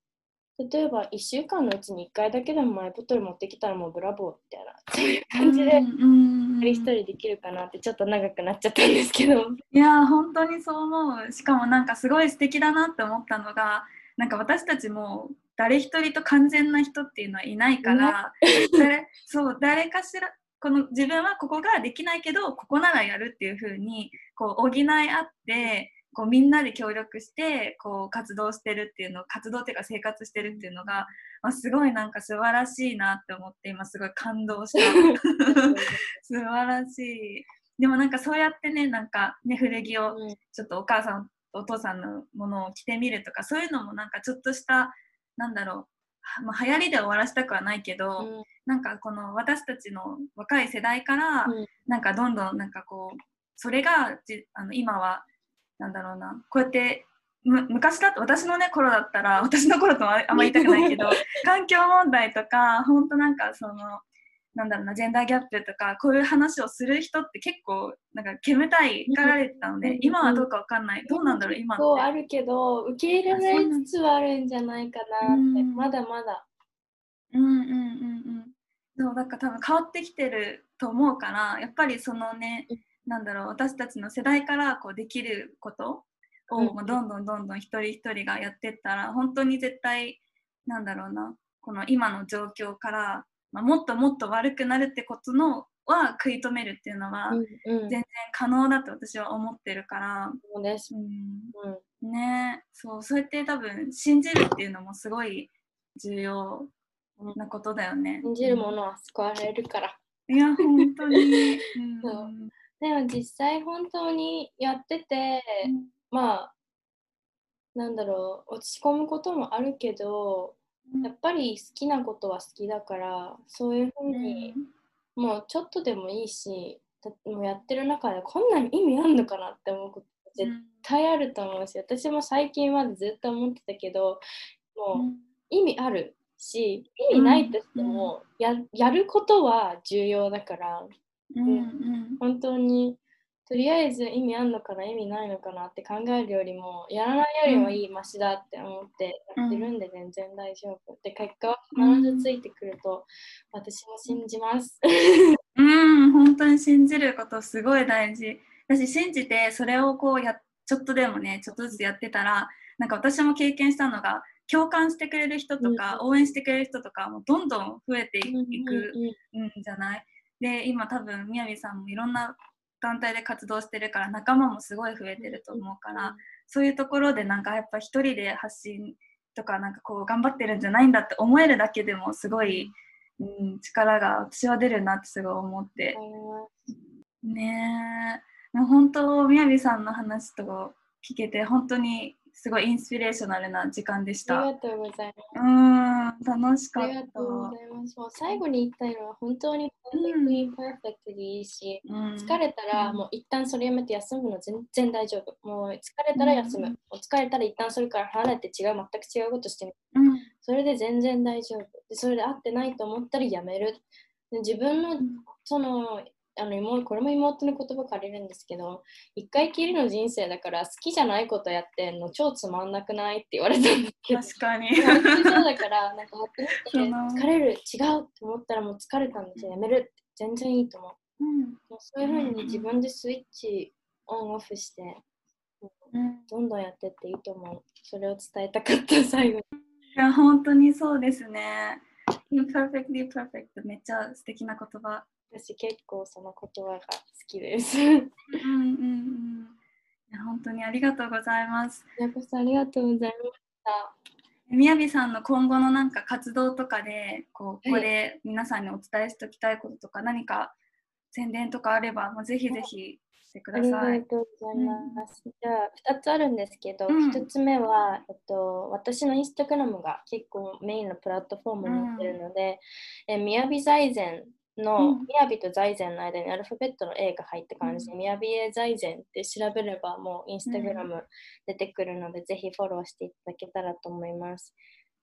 例えば1週間のうちに1回だけでもマイボトル持ってきたらもうブラボーみたいなそういう感じで一人一人できるかなってちょっと長くなっちゃったんですけど。いや本当にそう思う。しかもなんかすごい素敵だなって思ったのがなんか私たちも誰一人と完全な人っていうのはいないから、誰そう誰かしらこの自分はここができないけどここならやるっていう風にこう補い合ってこうみんなで協力してこう活動してるっていうの活動っていうか生活してるっていうのが、まあ、すごいなんか素晴らしいなって思って今すごい感動した。*laughs* 素晴らしい。でもなんかそうやってねなんかね古着をうん。ちょっとお母さんお父さんのものを着てみるとかそういうのもなんかちょっとしたなんだろうはまあ、流行りで終わらせたくはないけど、うん。なんかこの私たちの若い世代から、うん。なんかどんどんなんかこうそれがじあの今はなんだろうな。こうやってむ昔だと私のね頃だったら *laughs* 私の頃とはあんま言いたくないけど *laughs* 環境問題とか本当なんかそのなんだろうなジェンダーギャップとかこういう話をする人って結構なんか煙たいかられてたので、うん。今はどうかわかんない。どうなんだろう今そうあるけど受け入れられつつはあるんじゃないかなって、うん。まだまだ。うんうんうんうん。そうだから多分変わってきてると思うからやっぱりそのねうんなんだろう私たちの世代からこうできることを、うどんどんどんどん一人一人がやってったら本当に絶対なんだろうなこの今の状況から、まあ、もっともっと悪くなるってことのは食い止めるっていうのは、全然可能だと私は思ってるから、そうです。うん、うん。ね。そうそうやって多分信じるっていうのもすごい重要なことだよね。信じるものは救われるから。いや本当に。うん *laughs* でも実際本当にやってて、まあなんだろう落ち込むこともあるけどやっぱり好きなことは好きだからそういうふうに、もうちょっとでもいいしもうやってる中でこんなに意味あるのかなって思うこと絶対あると思うし、私も最近までずっと思ってたけどもう意味あるし意味ないとしてもややることは重要だから、うんうん、本当にとりあえず意味あんのかな意味ないのかなって考えるよりもやらないよりもいいマシだって思ってやってるんで全然大丈夫、で結果は必ずついてくると私も信じます。うん。本当に信じることすごい大事。私信じてそれをこうやちょっとでもねちょっとずつやってたらなんか私も経験したのが共感してくれる人とか、応援してくれる人とかもどんどん増えていくんじゃない、で今多分みやびさんもいろんな団体で活動してるから仲間もすごい増えてると思うから、そういうところでなんかやっぱ一人で発信とかなんかこう頑張ってるんじゃないんだって思えるだけでもすごい、うん、力が私は出るなってすごい思って。ねえ。本当みやびさんの話と聞けて本当にすごいインスピレーショナルな時間でした。ありがとうございます。うん、楽しかった。ありがとうございます。もう最後に言いたいのは本当に本当にパーフェクトでいいし、うん、疲れたらもう一旦それやめて休むの全然大丈夫。もう疲れたら休む。うん、疲れたら一旦それから離れて違う、全く違うことしてみる。うん、それで全然大丈夫。でそれで合ってないと思ったらやめる。で自分のそのあの妹これも妹の言葉借りるんですけど一回きりの人生だから好きじゃないことやってんの超つまんなくないって言われたんですけど。確かに。そうだからなんか疲れる違うって思ったらもう疲れたんですよやめるって全然いいと思う、うん、そういうふうに自分でスイッチオンオフして、うん、どんどんやってっていいと思う。それを伝えたかった最後に。いや本当にそうですね。Imperfectly perfect めっちゃ素敵な言葉私結構その言葉が好きです。うんうんうん本当にありがとうございます。やこさんありがとうございました。みやびさんの今後のなんか活動とかでこうこれ皆さんにお伝えしておきたいこととか、何か宣伝とかあればもうぜひぜひしてください。ありがとうございます。うん、じゃあ2つあるんですけど、うん、1つ目は、えっと、私のインスタグラムが結構メインのプラットフォームになってるので、うん、えみやび財前の、みやびと財前の間にアルファベットの A が入った感じ。で、みやびえ財前って調べればもうインスタグラム出てくるので、ぜひフォローしていただけたらと思います。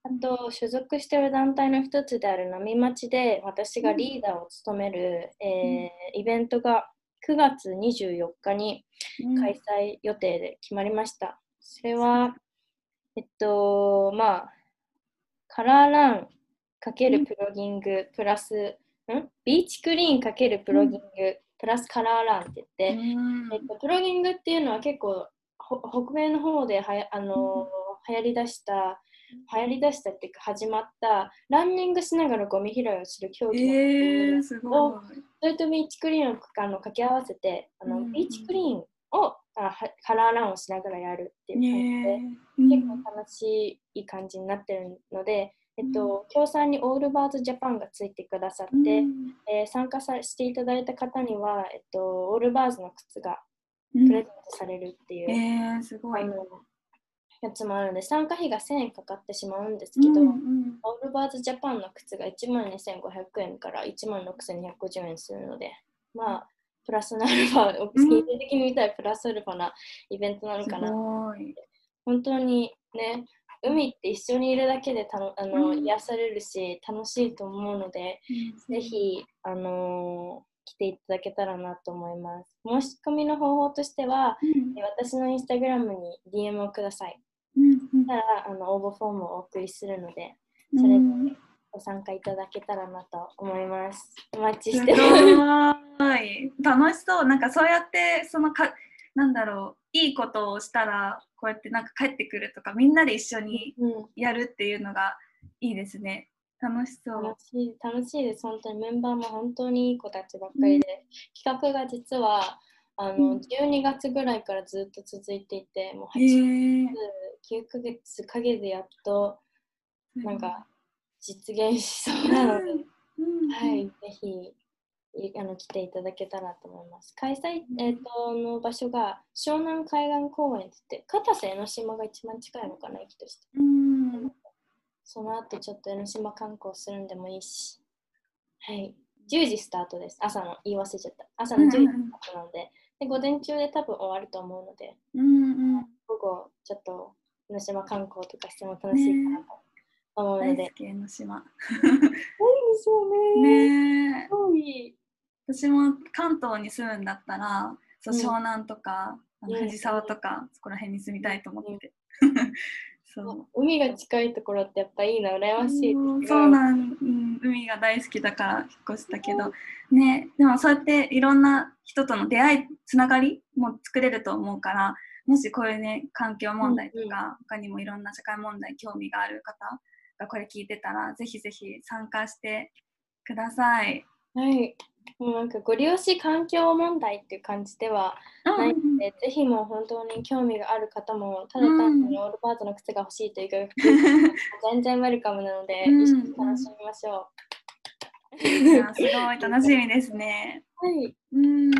あと、所属している団体の一つである波町で私がリーダーを務める、えー、イベントが9月24日に開催予定で決まりました。それは、えっと、まあ、カラーランかけるプロギングプラスん？ビーチクリーンかけるプロギング、プラスカラーランって言って、えっと、プロギングっていうのは結構北米の方ではやあの、流行りだした流行りだしたっていうか始まったランニングしながらゴミ拾いをする競技を、それとビーチクリーンをあの掛け合わせてあの、ビーチクリーンをあカラーランをしながらやるっていう感じで、結構楽しい感じになってるのでえっと、協賛にオールバーズジャパンがついてくださって、うん、えー、参加さしていただいた方には、えっと、オールバーズの靴がプレゼントされるっていう、うん、えー、すごい。あのやつもあるので参加費が1000円かかってしまうんですけど、うんうん、オールバーズジャパンの靴が1万2500円から1万6250円するのでまあプラスアルファ、スキン的に見たいプラスアルファなイベントなのかな本当にね海って一緒にいるだけでたのあの、うん、癒されるし楽しいと思うので、うん、ぜひ、あのー、来ていただけたらなと思います。申し込みの方法としては、うん、私のインスタグラムに DM をください。うん、たらあの応募フォームをお送りするので、それでご参加いただけたらなと思います。お待ちしてます。楽しそう。なんかそうやってそのかなんだろういいことをしたらこうやってなんか帰ってくるとかみんなで一緒にやるっていうのがいいですね。楽しそう。楽しい楽しいです。本当にメンバーも本当にいい子たちばっかりで、うん、企画が実はあの、うん、12月ぐらいからずっと続いていて、もう8月、9ヶ月陰でやっとなんか実現しそうなので、はい、ぜひあの来ていただけたらと思います。開催、えーと、の場所が湘南海岸公園ってって片瀬江ノ島が一番近いのかな駅として。うんその後ちょっと江ノ島観光するんでもいいし。はい。10時スタートです。朝の、言い忘れちゃった。朝の10時スタートなので、で午前中で多分終わると思うので、うんうん。午後ちょっと江ノ島観光とかしても楽しいかなと思うので。大好き江ノ島。*laughs* いいですよね。ねえ。すごい。私も関東に住むんだったら、そううん湘南とか、うん藤沢とか、そこら辺に住みたいと思って。*laughs* そう。海が近いところってやっぱいいな、羨ましいそうなん、うん、海が大好きだから引っ越したけど、ね、でもそうやっていろんな人との出会いつながりも作れると思うからもしこういうね環境問題とか、他にもいろんな社会問題に興味がある方がこれ聞いてたらぜひぜひ参加してください。はい。もうなんかご利用し環境問題っていう感じではないので、ぜひもう本当に興味がある方も、ただ単にオールパートの靴が欲しいというか、*laughs* 全然ウェルカムなので、うん一緒に楽しみましょいやすごい楽しみですね。う。はい。うん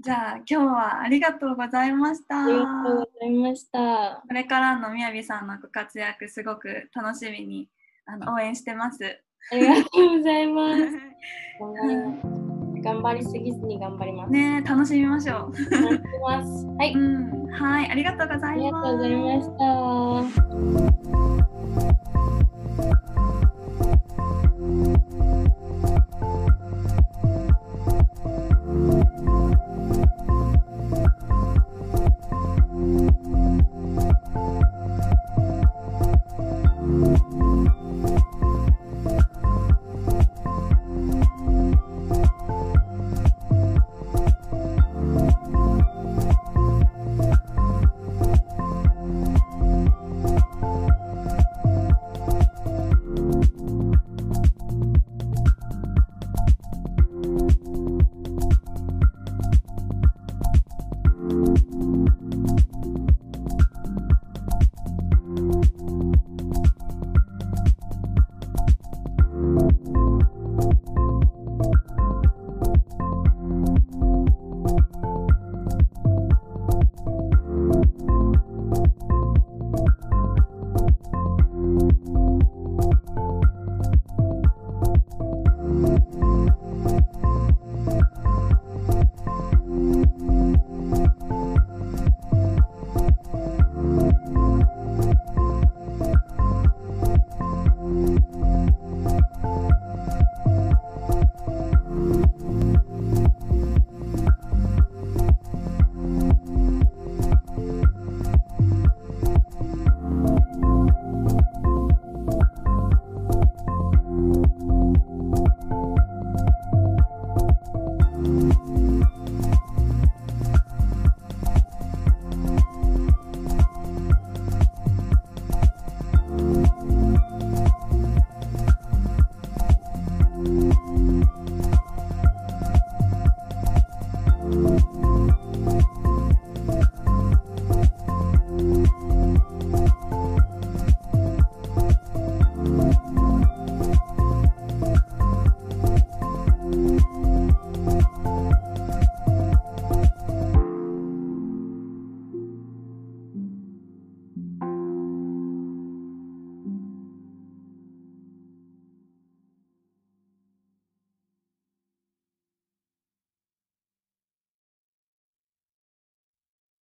じゃあ今日はありがとうございました。ありがとうございました。これからのみやびさんのご活躍すごく楽しみにあの応援してます。ありがとうございます。*laughs* 頑張ります。ぎずに頑張ります。ね楽しみましょう。はい。うん、はい、ありがとうございありがます。とうございました。